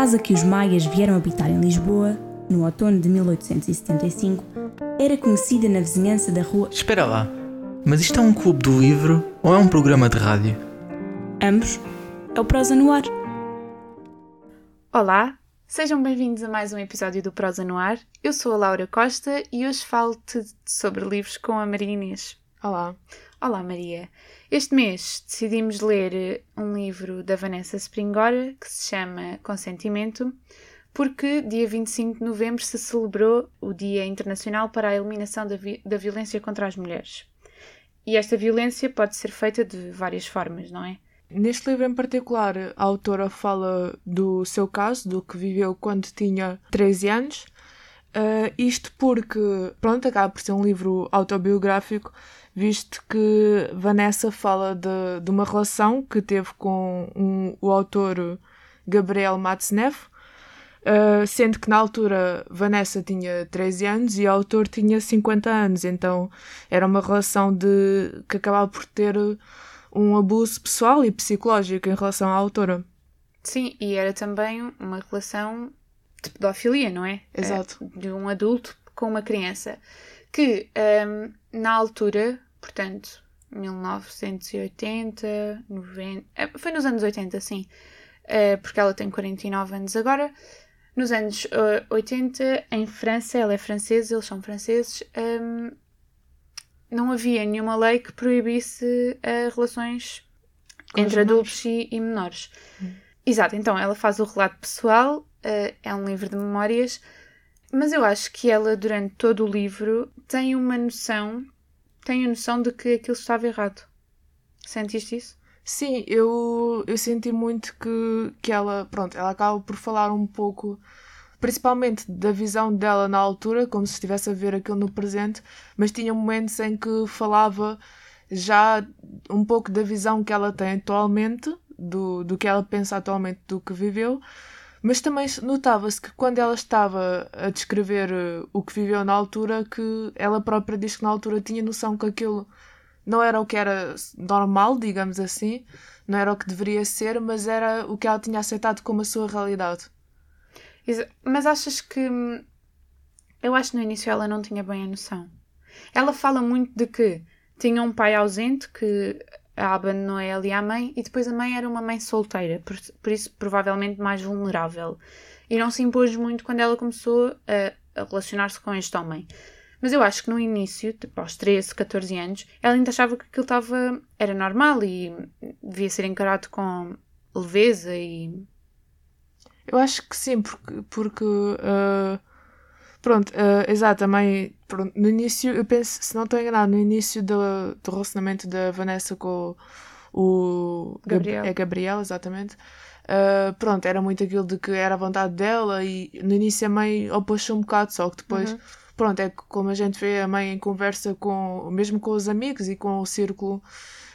casa que os maias vieram habitar em Lisboa, no outono de 1875, era conhecida na vizinhança da rua. Espera lá, mas isto é um clube do livro ou é um programa de rádio? Ambos. É o Prosa no Ar. Olá, sejam bem-vindos a mais um episódio do Prosa no Ar. Eu sou a Laura Costa e hoje falo-te sobre livros com a Maria Inês. Olá. Olá, Maria. Este mês decidimos ler eh, um livro da Vanessa Springora que se chama Consentimento, porque dia 25 de novembro se celebrou o Dia Internacional para a Eliminação da, vi da Violência contra as Mulheres. E esta violência pode ser feita de várias formas, não é? Neste livro em particular, a autora fala do seu caso, do que viveu quando tinha 13 anos. Uh, isto porque, pronto, acaba por ser um livro autobiográfico, visto que Vanessa fala de, de uma relação que teve com um, o autor Gabriel Matzneff, uh, sendo que na altura Vanessa tinha 13 anos e o autor tinha 50 anos, então era uma relação de que acabava por ter um abuso pessoal e psicológico em relação à autora. Sim, e era também uma relação de pedofilia, não é? Exato. De um adulto com uma criança. Que um, na altura, portanto, 1980, 90. Foi nos anos 80, sim. Uh, porque ela tem 49 anos agora. Nos anos uh, 80, em França, ela é francesa, eles são franceses. Um, não havia nenhuma lei que proibisse uh, relações Com entre adultos e, e menores. Hum. Exato, então ela faz o relato pessoal, uh, é um livro de memórias, mas eu acho que ela, durante todo o livro, tem uma noção, tem a noção de que aquilo estava errado. Sentiste isso? Sim, eu, eu senti muito que, que ela, pronto, ela acaba por falar um pouco principalmente da visão dela na altura, como se estivesse a ver aquilo no presente, mas tinha momentos em que falava já um pouco da visão que ela tem atualmente, do, do que ela pensa atualmente do que viveu, mas também notava-se que quando ela estava a descrever eh, o que viveu na altura, que ela própria diz que na altura tinha noção que aquilo não era o que era normal, digamos assim, não era o que deveria ser, mas era o que ela tinha aceitado como a sua realidade. Mas achas que. Hum, eu acho que no início ela não tinha bem a noção. Ela fala muito de que tinha um pai ausente que a abandonou ela e a mãe, e depois a mãe era uma mãe solteira, por, por isso provavelmente mais vulnerável. E não se impôs muito quando ela começou a, a relacionar-se com este homem. Mas eu acho que no início, tipo, aos 13, 14 anos, ela ainda achava que aquilo estava, era normal e devia ser encarado com leveza e eu acho que sim, porque, porque uh, pronto, uh, exato, também pronto, no início, eu penso, se não estou enganado, no início do, do relacionamento da Vanessa com o, Gabriel. É Gabriel, exatamente. Uh, pronto, era muito aquilo de que era a vontade dela e no início a mãe opôs-se um bocado, só que depois, uhum. pronto, é como a gente vê a mãe em conversa com, mesmo com os amigos e com o círculo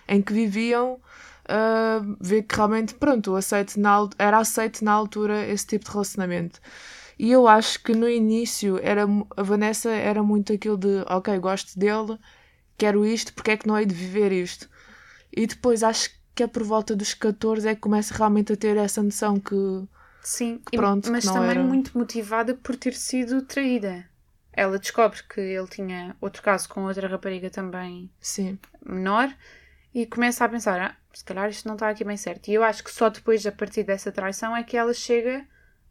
em que viviam, uh, ver que realmente, pronto, aceito na, era aceito na altura esse tipo de relacionamento. E eu acho que no início era, a Vanessa era muito aquilo de ok, gosto dele, quero isto, porque é que não hei de viver isto? E depois acho que é por volta dos 14 é que começa realmente a ter essa noção que. Sim, que pronto, mas que também era... muito motivada por ter sido traída. Ela descobre que ele tinha outro caso com outra rapariga também Sim. menor e começa a pensar: ah, se calhar isto não está aqui bem certo. E eu acho que só depois, a partir dessa traição, é que ela chega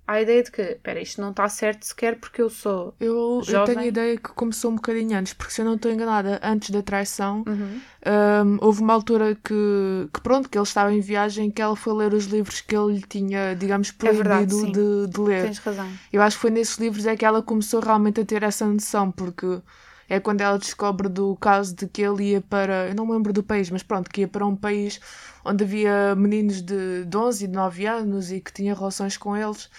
à ideia de que, espera, isto não está certo sequer porque eu sou. Eu, eu tenho a ideia que começou um bocadinho antes, porque se eu não estou enganada, antes da traição, uhum. um, houve uma altura que, que, pronto, que ele estava em viagem que ela foi ler os livros que ele tinha, digamos, proibido é verdade, de, de ler. Tens razão. Eu acho que foi nesses livros é que ela começou realmente a ter essa noção, porque é quando ela descobre do caso de que ele ia para, eu não me lembro do país, mas pronto, que ia para um país onde havia meninos de, de 11 e de 9 anos e que tinha relações com eles.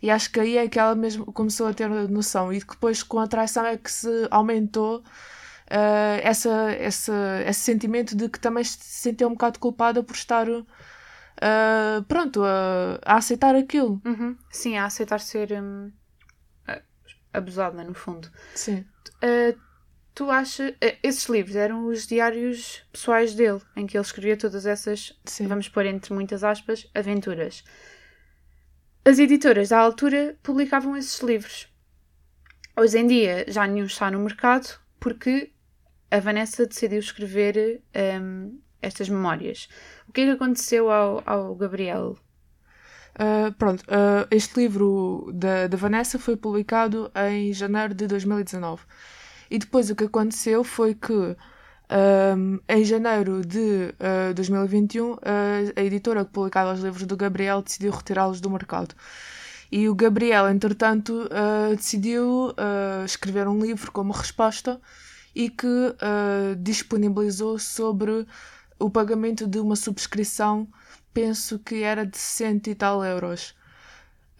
E acho que aí é que ela mesmo começou a ter noção. E depois, com a traição, é que se aumentou uh, essa, essa, esse sentimento de que também se sentiu um bocado culpada por estar. Uh, pronto, a, a, aceitar aquilo. Uhum. Sim, a aceitar ser um, abusada, no fundo. Sim. Uh, tu achas. Eh, esses livros eram os diários pessoais dele, em que ele escrevia todas essas, Sim. vamos pôr entre muitas aspas, aventuras. as editoras da altura publicavam esses livros. Hoje em dia já nenhum está no mercado porque a Vanessa decidiu escrever um, estas memórias. O que é que aconteceu ao, ao Gabriel? Uh, pronto, uh, este livro da, da Vanessa foi publicado em janeiro de 2019. E depois o que aconteceu foi que um, em janeiro de uh, 2021 a editora que publicava os livros do Gabriel decidiu retirá-los do mercado. E o Gabriel, entretanto, decidiu escrever um livro como resposta e que disponibilizou sobre o pagamento de uma subscrição penso que era de cento e tal euros.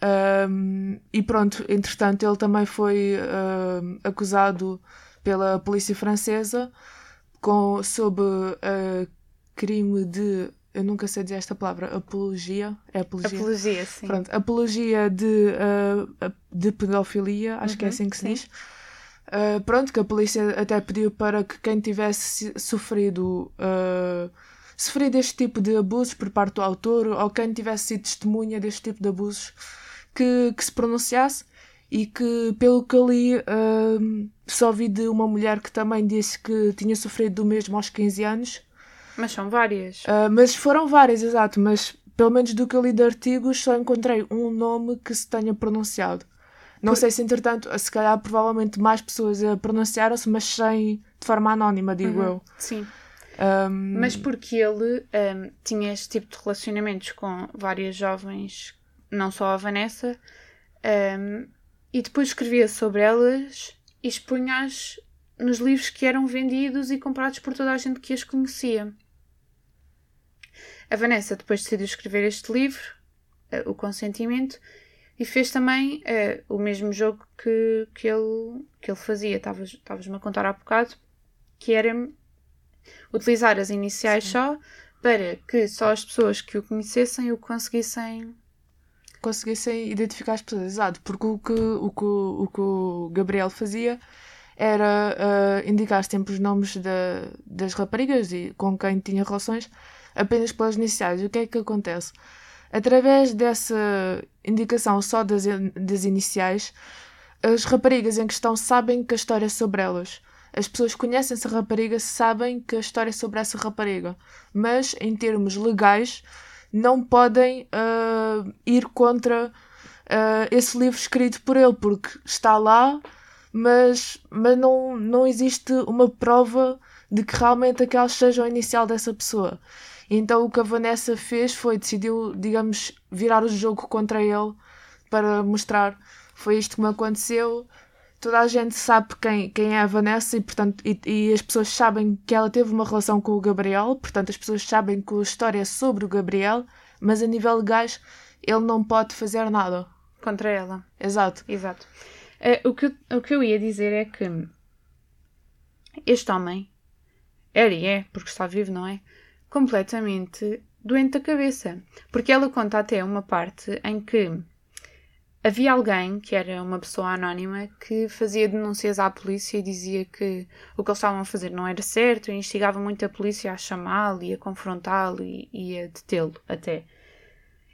Um, e pronto, entretanto, ele também foi uh, acusado pela polícia francesa com, sob uh, crime de. Eu nunca sei dizer esta palavra, apologia. É apologia? Apologia, sim. Pronto, apologia de, uh, de pedofilia, acho uhum, que é uhum, assim que se sim. diz. Uh, pronto, que a polícia até pediu para que quem tivesse sofrido uh, sofrer deste tipo de abusos por parte do autor ou quem tivesse sido testemunha deste tipo de abusos que, que se pronunciasse e que, pelo que eu li, uh, só vi de uma mulher que também disse que tinha sofrido do mesmo aos 15 anos. Mas são várias. Uh, mas foram várias, exato, mas pelo menos do que eu li de artigos só encontrei um nome que se tenha pronunciado. Não por... sei se, entretanto, se calhar provavelmente mais pessoas pronunciaram-se, mas sem, de forma anónima, digo uhum. eu. Sim. Um... Mas porque ele um, tinha este tipo de relacionamentos com várias jovens, não só a Vanessa, um, e depois escrevia sobre elas e expunha-as nos livros que eram vendidos e comprados por toda a gente que as conhecia. A Vanessa depois decidiu escrever este livro, uh, O Consentimento, e fez também uh, o mesmo jogo que, que, ele, que ele fazia. Estavas-me a contar há bocado, que era utilizar as iniciais Sim. só para que só as pessoas que o conhecessem o conseguissem conseguissem identificar as pessoas, exato, porque o que o, que, o, que o Gabriel fazia era uh, indicar sempre os nomes da, das raparigas e com quem tinha relações apenas pelas iniciais. O que é que acontece? Através dessa indicação só das, das iniciais, as raparigas em questão sabem que a história é sobre elas as pessoas conhecem essa rapariga, sabem que a história é sobre essa rapariga, mas em termos legais não podem uh, ir contra uh, esse livro escrito por ele, porque está lá, mas, mas não, não existe uma prova de que realmente aquela seja o inicial dessa pessoa. Então o que a Vanessa fez foi decidiu, digamos, virar o jogo contra ele para mostrar foi isto que me aconteceu toda a gente sabe quem, quem é a Vanessa e, portanto, e, e, as pessoas sabem que ela teve uma relação com o Gabriel, portanto, as pessoas sabem que a história é sobre o Gabriel, mas a nível legais ele não pode fazer nada. Contra ela. Exato. Exato. Uh, o, que, o que eu ia dizer é que este homem era e é, porque está vivo, não é? Completamente doente da cabeça. Porque ela conta até uma parte em que havia alguém, que era uma pessoa anónima, que fazia denúncias à polícia e dizia que o que eles estavam a fazer não era certo e instigava muito a polícia a chamá-lo e a confrontá-lo e, e, a detê-lo até.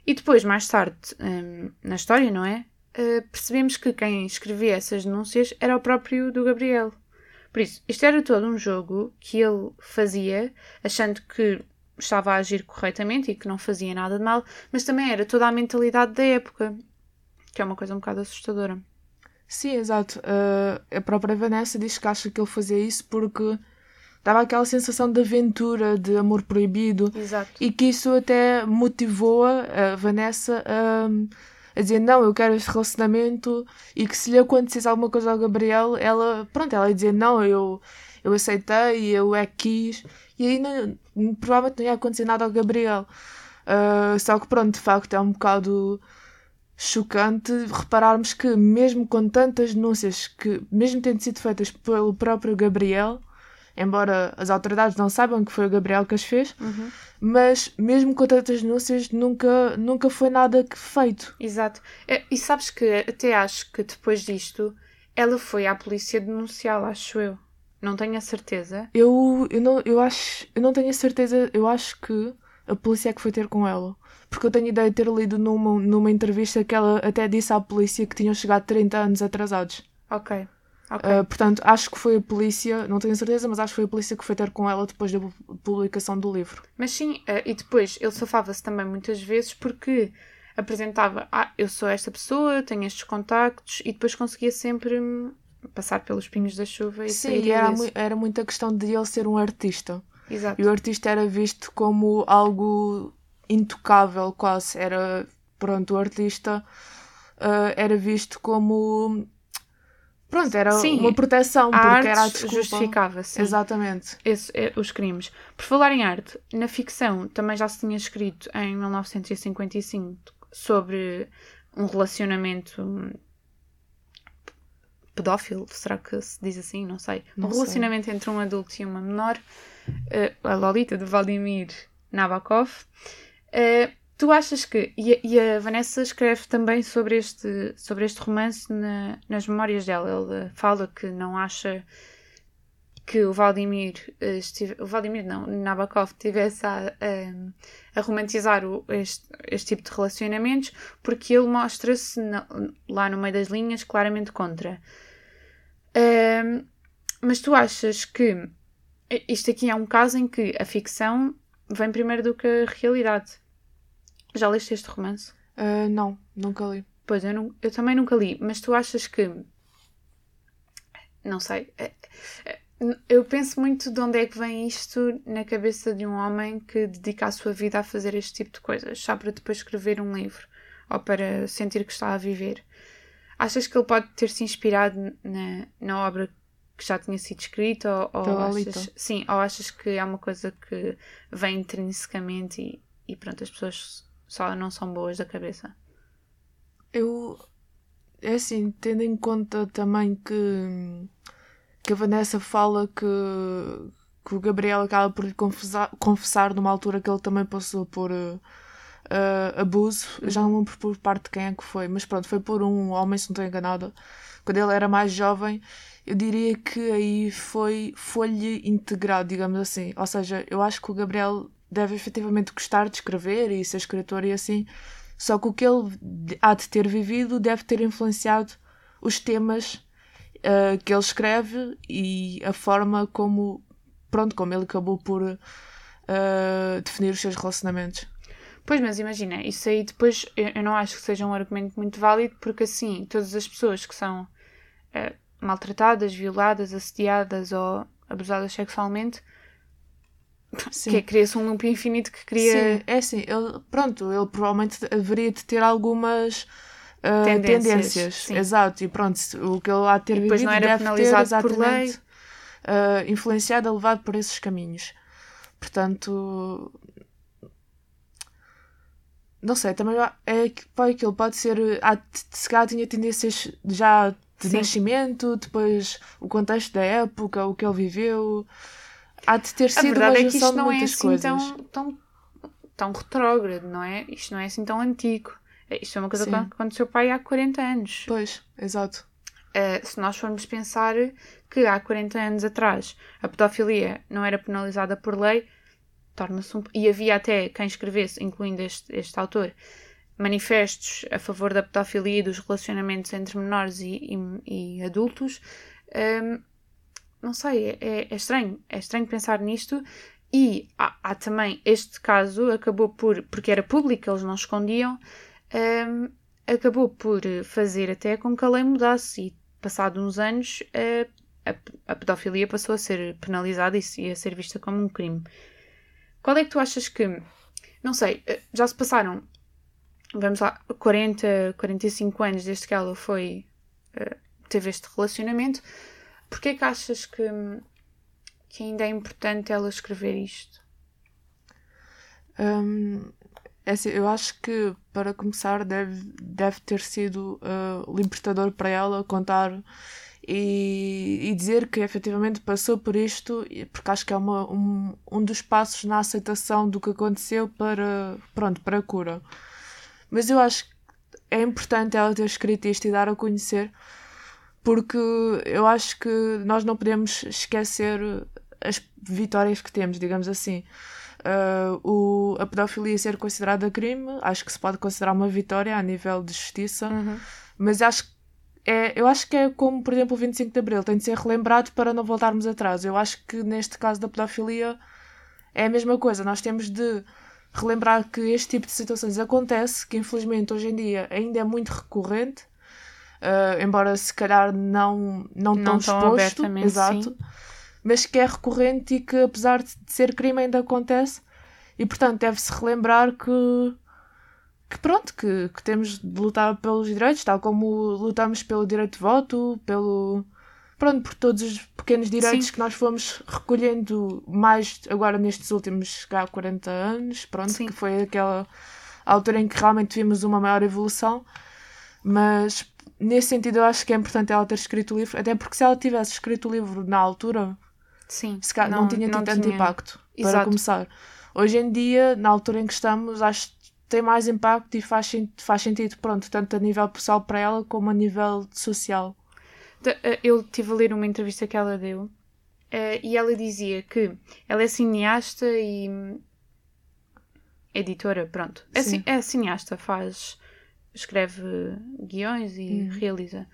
E depois, mais tarde, hum, na história, não é? Uh, percebemos que quem escrevia essas denúncias era o próprio do Gabriel. Por isso, isto era todo um jogo que ele fazia, achando que estava a agir corretamente e que não fazia nada de mal, mas também era toda a mentalidade da época que é uma coisa um bocado assustadora. Sim, exato. Uh, a própria Vanessa diz que acha que ele fazia isso porque dava aquela sensação de aventura, de amor proibido. Exato. E que isso até motivou a Vanessa a, a dizer: Não, eu quero este relacionamento. E que se lhe acontecesse alguma coisa ao Gabriel, ela, pronto, ela ia dizer: Não, eu, eu aceitei, eu é que quis. E aí não, provavelmente não ia acontecer nada ao Gabriel. Uh, só que, pronto, de facto é um bocado chocante repararmos que, mesmo com tantas denúncias que, mesmo tendo sido feitas pelo próprio Gabriel, embora as autoridades não saibam que foi o Gabriel que as fez, uhum. mas mesmo com tantas denúncias, nunca, nunca foi nada feito. Exato. É, e sabes que até acho que depois disto ela foi à polícia denunciá-lo, acho eu. Não tenho a certeza. Eu, eu, não, eu acho, eu não tenho a certeza, eu acho que a polícia é que foi ter com ela. Porque eu tenho ideia de ter lido numa, numa entrevista que ela até disse à polícia que tinham chegado 30 anos atrasados. Ok. Ok. Uh, portanto, acho que foi a polícia, não tenho certeza, mas acho que foi a polícia que foi ter com ela depois da pu- publicação do livro. Mas sim, eh, e depois ele safava-se também muitas vezes porque apresentava, ah, eu sou esta pessoa, tenho estes contactos, e depois conseguia sempre hum, passar pelos pingos da chuva e Sim, sair e era, mui- era muita questão de ele ser um artista. Exato. E o artista era visto como algo intocável, quase. Era, pronto, o artista ah, era visto como. Pronto, era Sim, uma proteção, A porque era a desculpa. justificava, sim. Exatamente. esse- é, os crimes. Por falar em arte, na ficção também já se tinha escrito em 1955 sobre um relacionamento hum, pedófilo, será que se diz assim? Não sei. Não um sei. relacionamento entre um adulto e uma menor, eh, a Lolita de Vladimir Nabokov. Eh, tu achas que. E a, e a Vanessa escreve também sobre este, sobre este romance na- nas memórias dela. Ela fala que não acha que o Vladimir, eh, estive, o Vladimir não, Nabokov tivesse a, a, a romantizar o- este, este tipo de relacionamentos porque ele mostra-se lá no meio das linhas claramente contra. Mas tu achas que isto aqui é um caso em que a ficção vem primeiro do que a realidade? Já leste este romance? Ah, não, nunca li. Pois, eu, não- eu também nunca li, mas tu achas que. Não sei. é- é- Eu penso muito de onde é que vem isto na cabeça de um homem que dedica a sua vida a fazer este tipo de coisas, só para depois escrever um livro ou para sentir que está a viver. Achas que ele pode ter se inspirado na, na obra que já tinha sido escrita ou, ou achas, sim, ou achas que é uma coisa que vem intrinsecamente e, e pronto, as pessoas só não são boas da cabeça? Eu. É assim, tendo em conta também que. que a Vanessa fala que. que o Gabriel acaba por lhe confessar, confessar numa altura que ele também passou por. eh, abuso, Eu já não lembro por parte de quem é que foi, mas pronto, foi por um homem, se não estou enganada, quando ele era mais jovem, eu diria que aí foi, foi-lhe integrado, digamos assim. Ou seja, eu acho que o Gabriel deve efetivamente gostar de escrever e ser escritor e assim, só que o que ele há de ter vivido deve ter influenciado os temas eh, que ele escreve e a forma como, pronto, como ele acabou por eh, definir os seus relacionamentos. Pois, mas imagina, isso aí depois eu, não acho que seja um argumento muito válido, porque assim, todas as pessoas que são eh, maltratadas, violadas, assediadas ou abusadas sexualmente, Sim. que é, cria-se um loop infinito que cria. Sim, é assim, ele, pronto, ele provavelmente deveria de ter algumas ah, Tendências, tendências. Exato, e pronto, o que ele há de ter E depois vivido não era deve penalizado ter por lei. ah, influenciado, levado por esses caminhos. Portanto, não sei, também é que pá, aquilo pode ser, há, se calhar tinha tendências já de Sim. nascimento, depois o contexto da época, o que ele viveu. Há de ter A sido uma verdade é que isto não é assim coisas. tão, tão, tão retrógrado, não é? Isto não é assim tão antigo. É- Isto é uma coisa Sim. que aconteceu pai há 40 anos. Pois, exato. Uh, se nós formos pensar que há 40 anos atrás a pedofilia não era penalizada por lei, torna-se um... E havia até quem escrevesse, incluindo este, este autor, manifestos a favor da pedofilia e dos relacionamentos entre menores e, e- e adultos. Um, não sei, é, é estranho. É estranho pensar nisto. E há, há também este caso, acabou por. porque era público, eles não escondiam. um, acabou por fazer até com que a lei mudasse e, passado uns anos, a, a, pedofilia passou a ser penalizada e a ser vista como um crime. Qual é que tu achas que. Não sei, eh, já se passaram, vamos lá, 40, 45 anos desde que ela foi. eh, teve este relacionamento. Porquê que achas que, que ainda é importante ela escrever isto? Hum, é assim, eu acho que para começar deve, deve ter sido ah, libertador para ela contar e, e dizer que efetivamente passou por isto, porque acho que é uma, um, um dos passos na aceitação do que aconteceu para, pronto, para a cura. Mas eu acho que é importante ela ter escrito isto e dar a conhecer, porque eu acho que nós não podemos esquecer as vitórias que temos, digamos assim. uh, o, a pedofilia ser considerada crime, acho que se pode considerar uma vitória a nível de justiça, Uhum. mas acho que é, eu acho que é como, por exemplo, o 25 de Abril, tem de ser relembrado para não voltarmos atrás. Eu acho que neste caso da pedofilia é a mesma coisa. Nós temos de relembrar que este tipo de situações acontece, que infelizmente hoje em dia ainda é muito recorrente, uh, embora se calhar não, não, Não tão exposto, exato, sim. mas que é recorrente e que apesar de ser crime ainda acontece e portanto deve-se relembrar que que pronto, que, que temos de lutar pelos direitos, tal como lutamos pelo direito de voto, pelo pronto, por todos os pequenos direitos Sim. que nós fomos recolhendo mais agora nestes últimos há 40 anos, pronto, Sim. que foi aquela altura em que realmente vimos uma maior evolução, mas nesse sentido eu acho que é importante ela ter escrito o livro, até porque se ela tivesse escrito o livro na altura, Sim. se calhar não, tinha tido tanto impacto, para Exato. começar. Hoje em dia, na altura em que estamos, acho tem mais impacto e faz, faz sentido, pronto, tanto a nível pessoal para ela como a nível social. De- eh, Eu estive a ler uma entrevista que ela deu eh, e ela dizia que ela é cineasta e editora, pronto. É, ci- é cineasta, faz, escreve guiões e Uhum. realiza.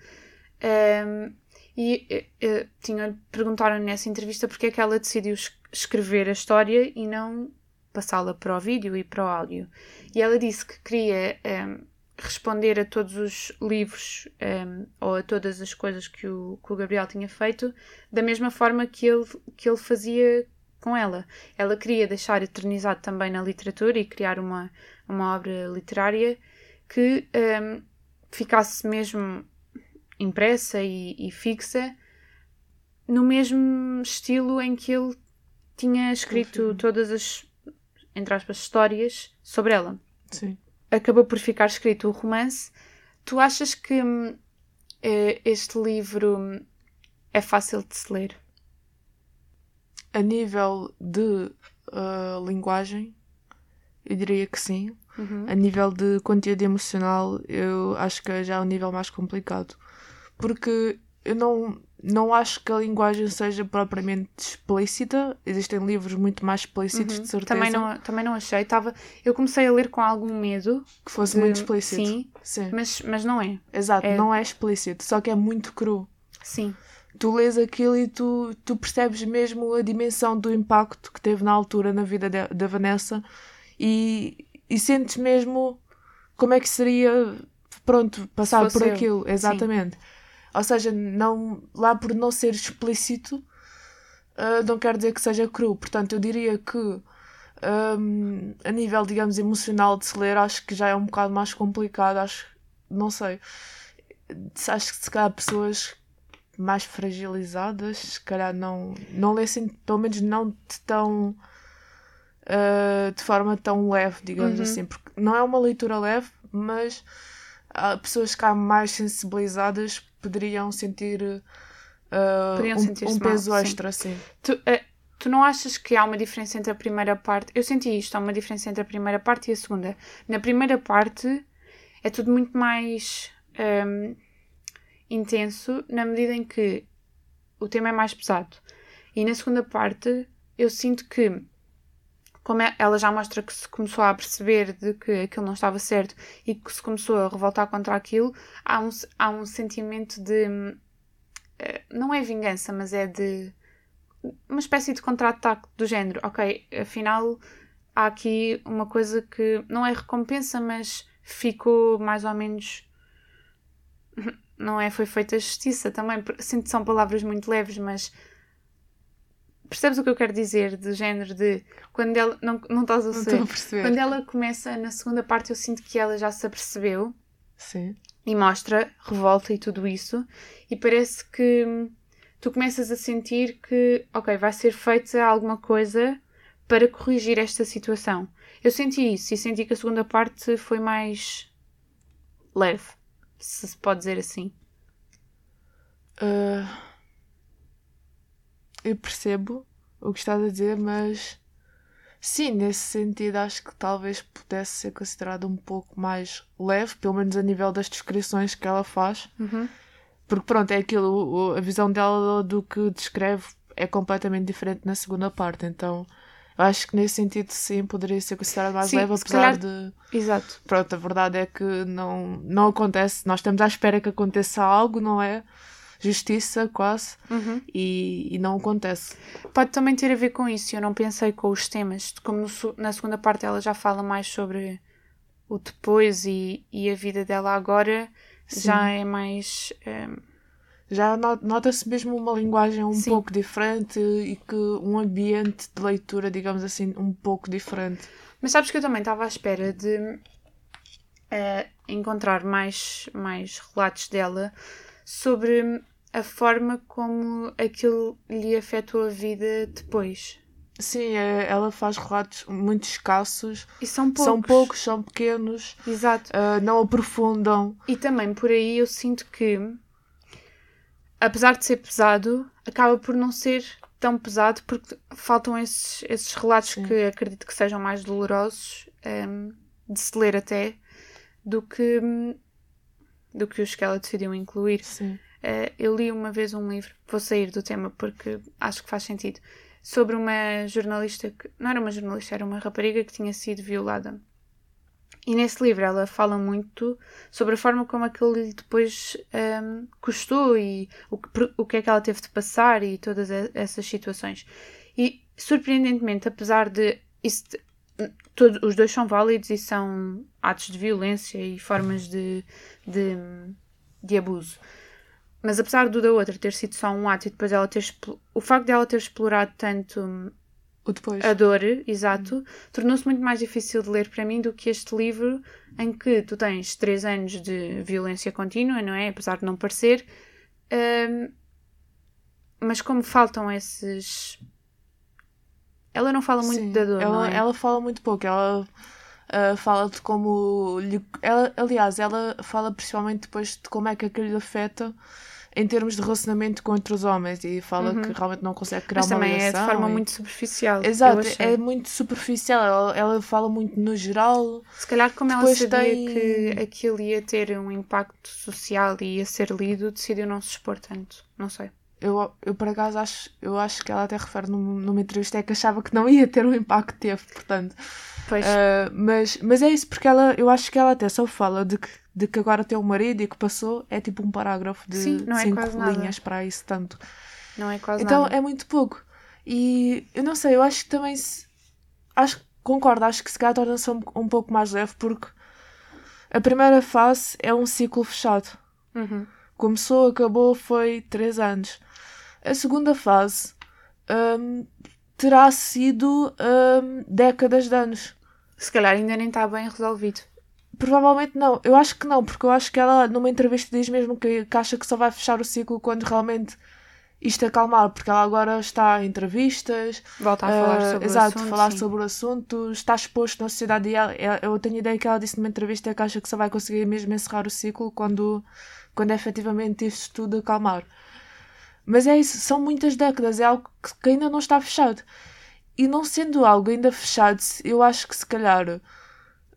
Ehm, e eh, tinha, perguntaram nessa entrevista porque é que ela decidiu es- escrever a história e não passá-la para o vídeo e para o áudio. E ela disse que queria ehm, responder a todos os livros ehm, ou a todas as coisas que o, que o Gabriel tinha feito da mesma forma que ele, que ele fazia com ela. Ela queria deixar eternizado também na literatura e criar uma, uma obra literária que ehm, ficasse mesmo impressa e, e fixa no mesmo estilo em que ele tinha escrito todas as, entre aspas, histórias sobre ela Sim. acabou por ficar escrito o romance. Tu achas que eh, este livro hum, é fácil de se ler? A nível de uh, linguagem, eu diria que sim. Uhum. A nível de conteúdo emocional, eu acho que é já o nível mais complicado. Porque eu não, não acho que a linguagem seja propriamente explícita. Existem livros muito mais explícitos, Uhum. de certeza. Também não, também não achei. Tava, eu comecei a ler com algum medo, que fosse de- muito explícito. sim. Sim. mas, mas não é. Exato, é- não é explícito, só que é muito cru. Sim, Tu lês aquilo e tu, tu percebes mesmo a dimensão do impacto que teve na altura na vida de- da Vanessa e, e sentes mesmo como é que seria, pronto, passar por eu. aquilo. Exatamente. Ou seja, não, lá por não ser explícito, ah, não quer dizer que seja cru. Portanto, eu diria que hum, a nível, digamos, emocional de se ler, acho que já é um bocado mais complicado. Acho, não sei. Acho que se calhar pessoas mais fragilizadas, se calhar não, não lessem, pelo menos não de tão. ah, de forma tão leve, digamos Uhum. assim. Porque não é uma leitura leve, mas há pessoas que há mais sensibilizadas poderiam sentir. ah, Poderiam um, um mal, peso sim. extra, sim. Tu, eh, tu não achas que há uma diferença entre a primeira parte? Eu senti isto, há uma diferença entre a primeira parte e a segunda. Na primeira parte é tudo muito mais ehm, intenso, na medida em que o tema é mais pesado. E na segunda parte eu sinto que, como é- ela já mostra que se começou a perceber de que aquilo não estava certo e que se começou a revoltar contra aquilo, há um, há um sentimento de. hum, eh, não é vingança, mas é de uma espécie de contra-ataque do género. Ok, afinal há aqui uma coisa que não é recompensa, mas ficou mais ou menos. Não é? Foi feita justiça também. Sinto que são palavras muito leves, mas. Percebes o que eu quero dizer? Do género de. Quando ela. Não, não estás a Não a perceber. Quando ela começa na segunda parte, eu sinto que ela já se apercebeu Sim. e mostra revolta e tudo isso, e parece que tu começas a sentir que, ok, vai ser feita alguma coisa para corrigir esta situação. Eu senti isso e senti que a segunda parte foi mais leve, se se pode dizer assim. Ah, eu percebo o que estás a dizer, mas sim, nesse sentido acho que talvez pudesse ser considerado um pouco mais leve, pelo menos a nível das descrições que ela faz. Porque pronto, é aquilo, a visão dela do que descreve é completamente diferente na segunda parte, então acho que nesse sentido, sim, poderia ser considerado mais Sim, leve, apesar calhar- de. Exato. Pronto, a verdade é que não, não acontece. Nós estamos à espera que aconteça algo, não é? Justiça, quase. Uhum. E, e não acontece. Pode também ter a ver com isso. Eu não pensei com os temas. Como no na segunda parte ela já fala mais sobre o depois e, e a vida dela agora, já é mais. ehm, Já no- nota-se mesmo uma linguagem um Sim. pouco diferente e que um ambiente de leitura, digamos assim, um pouco diferente. Mas sabes que eu também estava à espera de eh, encontrar mais, mais relatos dela sobre a forma como aquilo lhe afetou a vida depois. Sim, é- ela faz relatos muito escassos, E são poucos. são poucos, são pequenos, Exato. ah, não aprofundam. E também por aí eu sinto que, apesar de ser pesado, acaba por não ser tão pesado porque faltam esses, esses relatos Sim. que acredito que sejam mais dolorosos ehm, de se ler até do que, do que os que ela decidiu incluir. Sim. Eh, eu li uma vez um livro, vou sair do tema porque acho que faz sentido, sobre uma jornalista que não era uma jornalista, era uma rapariga que tinha sido violada. E nesse livro ela fala muito sobre a forma como aquilo lhe depois ehm, custou e o que, o que é que ela teve de passar e todas essas situações. E surpreendentemente, apesar de isso de- todos, os dois são válidos e são atos de violência e formas de, de, de abuso. Mas apesar do da outra ter sido só um ato e depois ela ter o facto dela ter explorado tanto hum, a dor, exato, tornou-se muito mais difícil de ler para mim do que este livro em que tu tens três anos de violência contínua, não é? Apesar de não parecer, hum, mas como faltam esses. Ela não fala muito Sim, da dor, ela, não é? ela fala muito pouco. Ela ah, fala de como. lhe- ela, aliás, ela fala principalmente depois de como é que aquilo lhe afeta em termos de relacionamento com outros homens e fala que realmente não consegue criar Uhum. Mas uma também é de forma e- muito superficial. Exato, é muito superficial. Ela, ela fala muito no geral. Se calhar, como ela sabia tem- que aquilo ia ter um impacto social e ia ser lido, decidiu não se expor tanto. Não sei. Eu, eu por acaso acho, eu acho que ela até refere num- numa entrevista é que achava que não ia ter o impacto que teve, portanto. Pois, Ah, mas, mas é isso, porque ela, eu acho que ela até só fala de que, de que agora tem um marido e que passou, é tipo um parágrafo de Sim, não é cinco quase nada. linhas para isso tanto. não é quase Então nada. é muito pouco. E eu não sei, eu acho que também se. Acho, concordo, acho que se calhar torna-se um, um pouco mais leve porque a primeira fase é um ciclo fechado. Uhum. Começou, acabou, foi três anos. A segunda fase hum, terá sido hum, décadas de anos. Se calhar ainda nem está bem resolvido. Provavelmente não. Eu acho que não, porque eu acho que ela numa entrevista diz mesmo que, que acha que só vai fechar o ciclo quando realmente isto acalmar, porque ela agora está em entrevistas, Volta a falar ah, sobre exato, o assunto. falar sim. sobre o assunto, está exposto na sociedade e ela- ela- eu tenho ideia que ela disse numa entrevista que acha que só vai conseguir mesmo encerrar o ciclo quando, quando efetivamente isto tudo acalmar. Mas é isso, são muitas décadas, é algo que, ainda não está fechado. E não sendo algo ainda fechado, eu acho que se calhar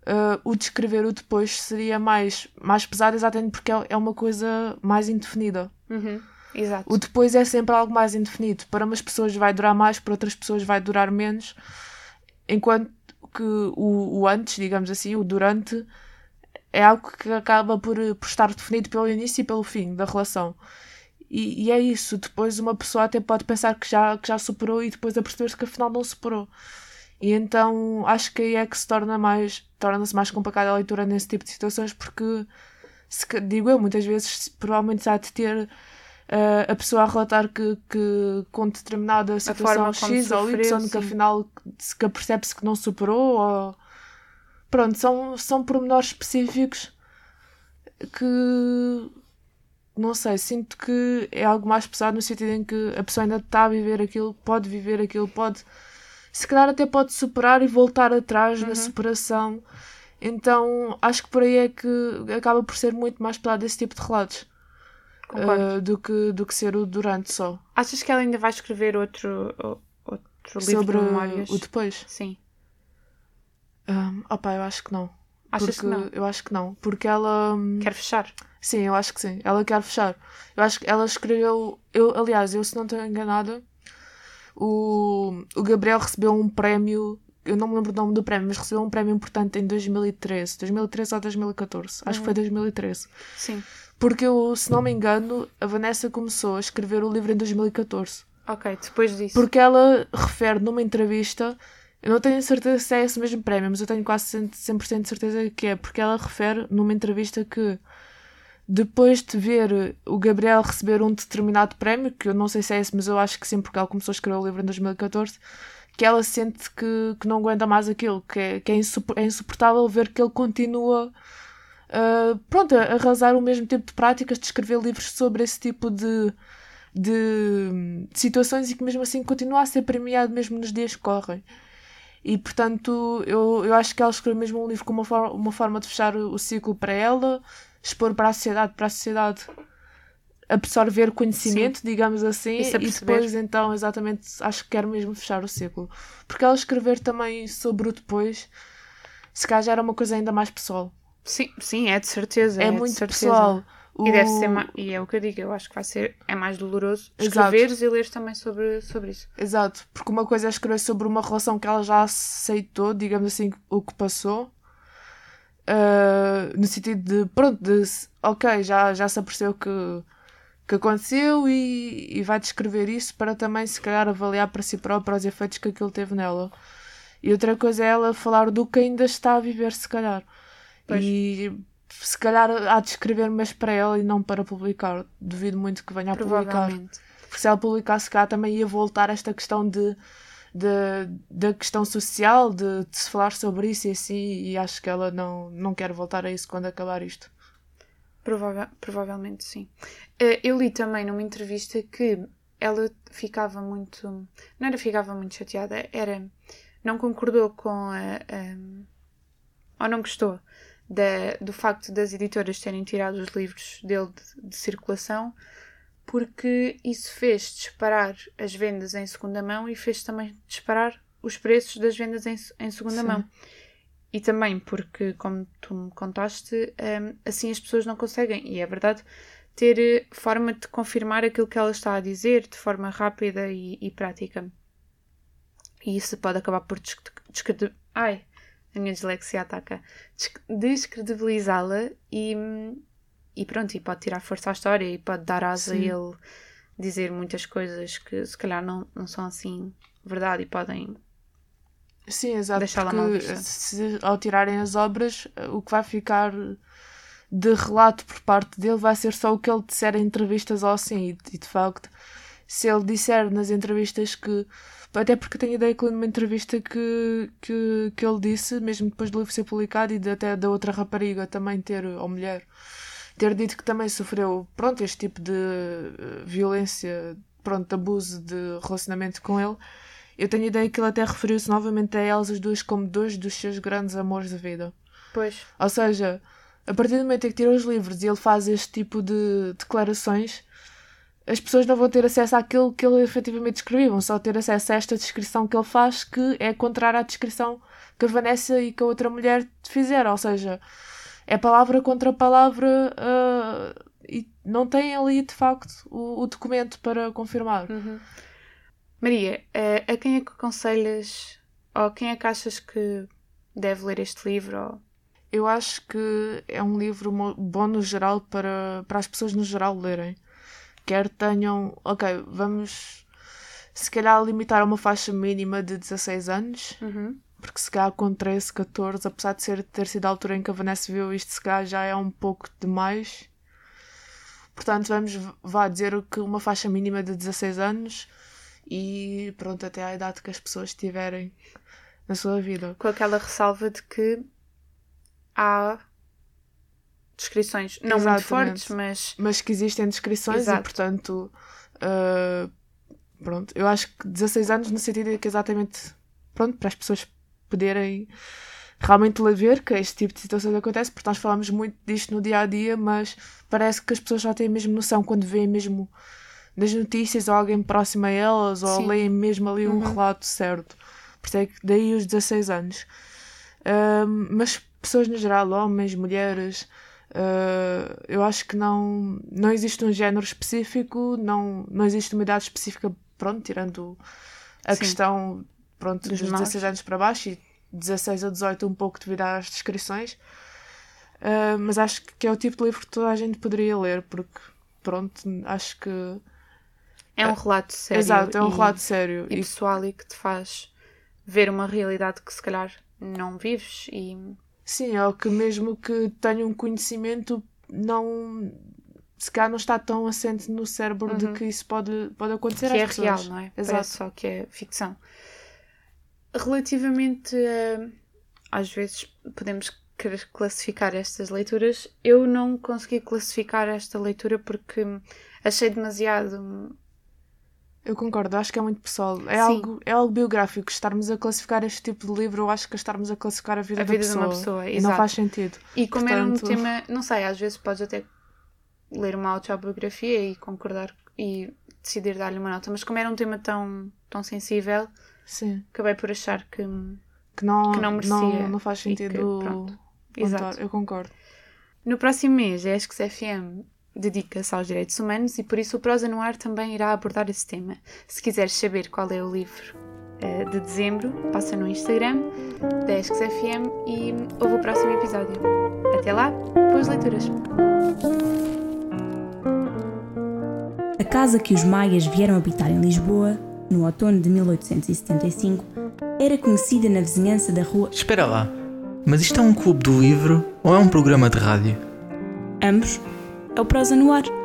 ah, o descrever o depois seria mais, mais pesado, exatamente porque é, é uma coisa mais indefinida. Uhum. Exato. O depois é sempre algo mais indefinido. Para umas pessoas vai durar mais, para outras pessoas vai durar menos. Enquanto que o, o antes, digamos assim, o durante, é algo que acaba por, por estar definido pelo início e pelo fim da relação. E, e é isso. Depois uma pessoa até pode pensar que já, que já superou e depois a perceber-se que afinal não superou. E então acho que aí é que se torna mais torna-se mais complicada a leitura nesse tipo de situações porque se digo eu, muitas vezes provavelmente há de ter eh, a pessoa a relatar que, que com determinada situação X ou Y sofreu, que afinal se que percebe-se que não superou ou... pronto, são, são pormenores específicos que não sei, sinto que é algo mais pesado no sentido em que a pessoa ainda está a viver aquilo, pode viver aquilo, pode se calhar até pode superar e voltar atrás Uhum. na superação. Então acho que por aí é que acaba por ser muito mais pesado esse tipo de relatos uh, do, que, do que ser o durante só. Achas que ela ainda vai escrever outro, outro livro Sobre de memórias? o depois. Sim. Um, opa, eu acho que não. Achas porque que não? Eu acho que não. Porque ela. hum, Quer fechar? Sim, eu acho que sim. Ela quer fechar. Eu acho que ela escreveu. Eu, aliás, eu se não estou enganada, o, o Gabriel recebeu um prémio, eu não me lembro o nome do prémio, mas recebeu um prémio importante em 2013. 2013 ou 2014? Acho que foi 2013. Sim. Porque eu, se não me engano, a Vanessa começou a escrever o livro em 2014. Ok, depois disso. Porque ela refere numa entrevista, eu não tenho certeza se é esse mesmo prémio, mas eu tenho quase 100%, 100 de certeza que é, porque ela refere numa entrevista que depois de ver o Gabriel receber um determinado prémio, que eu não sei se é esse, mas eu acho que sim, porque ela começou a escrever o livro em 2014, que ela sente que, que não aguenta mais aquilo, que é, que é, é insuportável ver que ele continua uh, pronto, a arrasar o mesmo tipo de práticas, de escrever livros sobre esse tipo de, de situações e que mesmo assim continua a ser premiado mesmo nos dias que correm. E portanto, eu, eu acho que ela escreveu mesmo um livro como uma, for uma forma de fechar o, o ciclo para ela, expor para a sociedade, para a sociedade absorver conhecimento, Sim. digamos assim, e, e depois então, exatamente, acho que quero mesmo fechar o ciclo. Porque ela escrever também sobre o depois, se calhar já era uma coisa ainda mais pessoal. Sim, sim, é de certeza. É, é muito certeza. pessoal. E deve ser mais, e é o que eu digo, eu acho que vai ser é mais doloroso escreveres e leres também sobre, sobre isso. Exato, porque uma coisa é escrever sobre uma relação que ela já aceitou, digamos assim, o que passou, uh, no sentido de, pronto, de ok, já, já se apercebeu que, que aconteceu e, e vai descrever isso para também, se calhar, avaliar para si própria os efeitos que aquilo teve nela. E outra coisa é ela falar do que ainda está a viver, se calhar. Pois. E se calhar há de escrever, mas para ela e não para publicar. Duvido muito que venha a publicar. Porque se ela publicasse cá também ia voltar esta questão de, de, da questão social, de, de, se falar sobre isso e assim, e acho que ela não, não quer voltar a isso quando acabar isto. Provável, provavelmente sim. Eh, eu li também numa entrevista que ela ficava muito. Não era ficava muito chateada, era. Não concordou com a. a ou não gostou da, do facto das editoras terem tirado os livros dele de, de, circulação, porque isso fez disparar as vendas em segunda mão e fez também disparar os preços das vendas em, em segunda Sim. mão. E também porque, como tu me contaste, um, assim as pessoas não conseguem, e é verdade, ter eh, forma de confirmar aquilo que ela está a dizer de forma rápida e, e prática. E isso pode acabar por descredibilizar. Ai, a minha dislexia ataca, descredibilizá-la e, e pronto, e pode tirar força à história e pode dar asa Sim. a ele dizer muitas coisas que se calhar não, não são assim verdade e podem Sim, exato, porque se, ao tirarem as obras, o que vai ficar de relato por parte dele vai ser só o que ele disser em entrevistas ou assim, e, e de facto, se ele disser nas entrevistas que até porque tenho ideia que numa entrevista que, que, que ele disse, mesmo depois do livro ser publicado e de, até da outra rapariga também ter, ou mulher, ter dito que também sofreu, pronto, este tipo de uh, violência, pronto, abuso de relacionamento com ele, eu tenho ideia que ele até referiu-se novamente a elas as duas como dois dos seus grandes amores da vida. Pois. Ou seja, a partir do momento em que tira os livros e ele faz este tipo de declarações, as pessoas não vão ter acesso àquilo que ele efetivamente escreveu, vão só ter acesso a esta descrição que ele faz, que é contrária à descrição que a Vanessa e que a outra mulher fizeram. Ou seja, é palavra contra palavra uh, e não tem ali de facto o, o documento para confirmar. Uhum. Maria, a, a quem é que aconselhas ou quem é que achas que deve ler este livro? Ou... Eu acho que é um livro bom no geral para, para as pessoas no geral lerem quer tenham, ok, vamos se calhar limitar a uma faixa mínima de 16 anos, uhum. porque se calhar com 13, 14, apesar de ser, ter sido a altura em que a Vanessa viu isto, se calhar já é um pouco demais. Portanto, vamos vá dizer que uma faixa mínima de 16 anos e pronto, até à idade que as pessoas tiverem na sua vida. Com aquela ressalva de que há descrições não Exatamente. muito fortes, mas. Mas que existem descrições Exato. e, portanto. Uh, pronto, eu acho que 16 anos, no sentido de que exatamente. Pronto, para as pessoas poderem realmente ver que este tipo de situações acontece, porque nós falamos muito disto no dia a dia, mas parece que as pessoas já têm mesmo noção quando veem mesmo nas notícias ou alguém próximo a elas ou Sim. leem mesmo ali um uhum. relato certo. Por isso é que daí os 16 anos. Uh, mas pessoas no geral, homens, mulheres, Uh, eu acho que não, não existe um género específico, não, não existe uma idade específica, pronto, tirando a Sim. questão pronto, Dos dos, maus. 16 anos para baixo e 16 a 18 um pouco devido às descrições. Ah, mas acho que é o tipo de livro que toda a gente poderia ler, porque pronto, acho que. É um relato sério. Exato, é um e- relato sério. e E, pessoal e que te faz ver uma realidade que se calhar não vives e sim, é o que mesmo que tenha um conhecimento, não. Se calhar não está tão assente no cérebro de Uhum. que isso pode, pode acontecer que é às pessoas. real, não é? Exato. Parece só que é ficção. Relativamente a, às vezes podemos querer classificar estas leituras, eu não consegui classificar esta leitura porque achei demasiado Eu concordo, acho que é muito pessoal. É Sim. algo, é algo biográfico. Estarmos a classificar este tipo de livro, eu acho que é estarmos a classificar a vida, a da, vida de pessoa. uma pessoa. E exato. não faz sentido. E como era um Portanto- tema, não sei, às vezes podes até ler uma autobiografia e concordar e decidir dar-lhe uma nota, mas como era um tema tão, tão sensível, Sim. acabei por achar que. Que não, Que não merecia não, não faz sentido. que, pronto. Exato. Eu concordo. No próximo mês, a ESCS FM dedica-se aos direitos humanos e por isso o Prosa no Ar também irá abordar esse tema. Se quiseres saber qual é o livro eh, de dezembro, passa no Instagram da ESCS FM e ouve o próximo episódio. Até lá, boas leituras! A casa que os maias vieram habitar em Lisboa, no outono de 1875, era conhecida na vizinhança da rua Espera lá. Mas isto é um clube do livro ou é um programa de rádio? Ambos. É o Prosa no Ar.